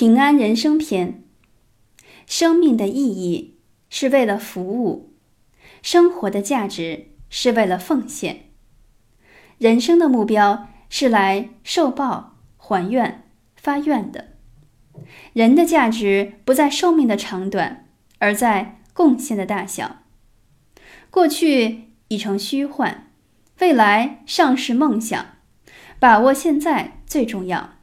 平安人生篇。生命的意义是为了服务，生活的价值是为了奉献，人生的目标是来受报、还愿、发愿的。人的价值不在寿命的长短，而在贡献的大小。过去已成虚幻，未来尚是梦想。把握现在最重要。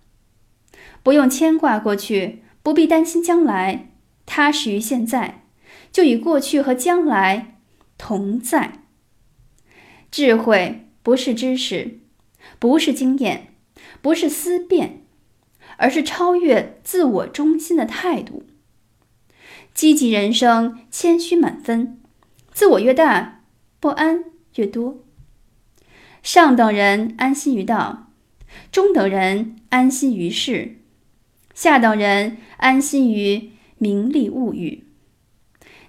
不用牵挂过去，不必担心将来，踏实于现在，就与过去和将来同在。智慧不是知识，不是经验，不是思辨，而是超越自我中心的态度。积极人生，谦虚满分。自我越大，不安越多。上等人安心于道，中等人安心于世。下等人安心于名利物欲。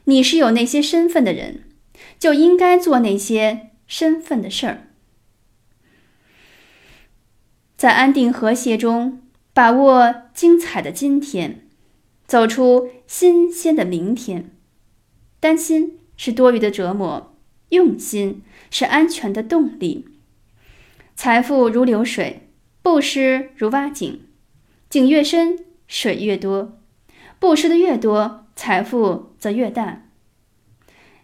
你是有那些身份的人，就应该做那些身份的事儿。在安定和谐中，把握精彩的今天，走出新鲜的明天。担心是多余的折磨，用心是安全的动力。财富如流水，布施如挖井。井越深，水越多；布施的越多，财富则越大。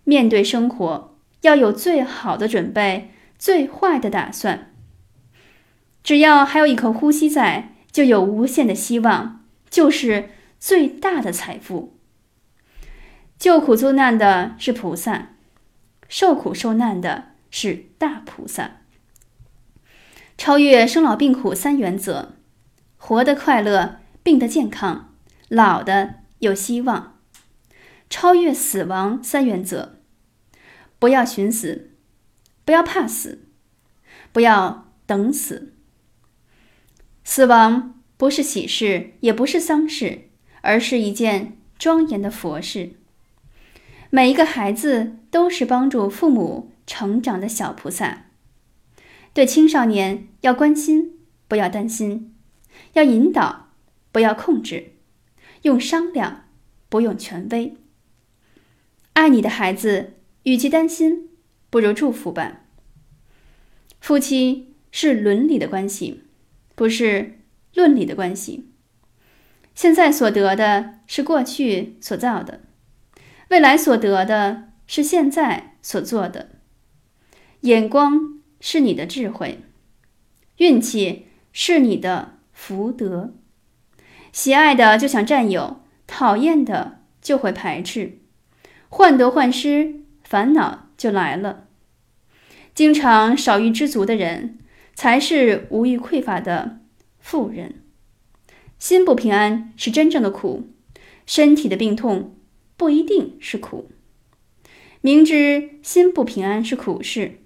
面对生活，要有最好的准备，最坏的打算。只要还有一口呼吸在，就有无限的希望，就是最大的财富。救苦救难的是菩萨，受苦受难的是大菩萨。超越生老病苦三原则。活得快乐，病得健康，老的有希望。超越死亡三原则：不要寻死，不要怕死，不要等死。死亡不是喜事，也不是丧事，而是一件庄严的佛事。每一个孩子都是帮助父母成长的小菩萨。对青少年要关心，不要担心。要引导，不要控制；用商量，不用权威。爱你的孩子，与其担心，不如祝福吧。夫妻是伦理的关系，不是论理的关系。现在所得的是过去所造的，未来所得的是现在所做的。眼光是你的智慧，运气是你的。福德，喜爱的就想占有，讨厌的就会排斥，患得患失，烦恼就来了。经常少欲知足的人，才是无欲匮乏的富人。心不平安是真正的苦，身体的病痛不一定是苦。明知心不平安是苦事，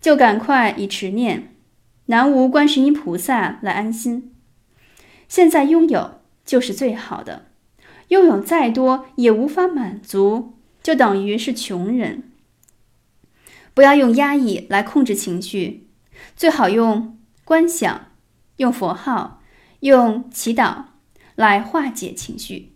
就赶快以持念南无观世音菩萨来安心。现在拥有就是最好的，拥有再多也无法满足，就等于是穷人。不要用压抑来控制情绪，最好用观想、用佛号、用祈祷来化解情绪。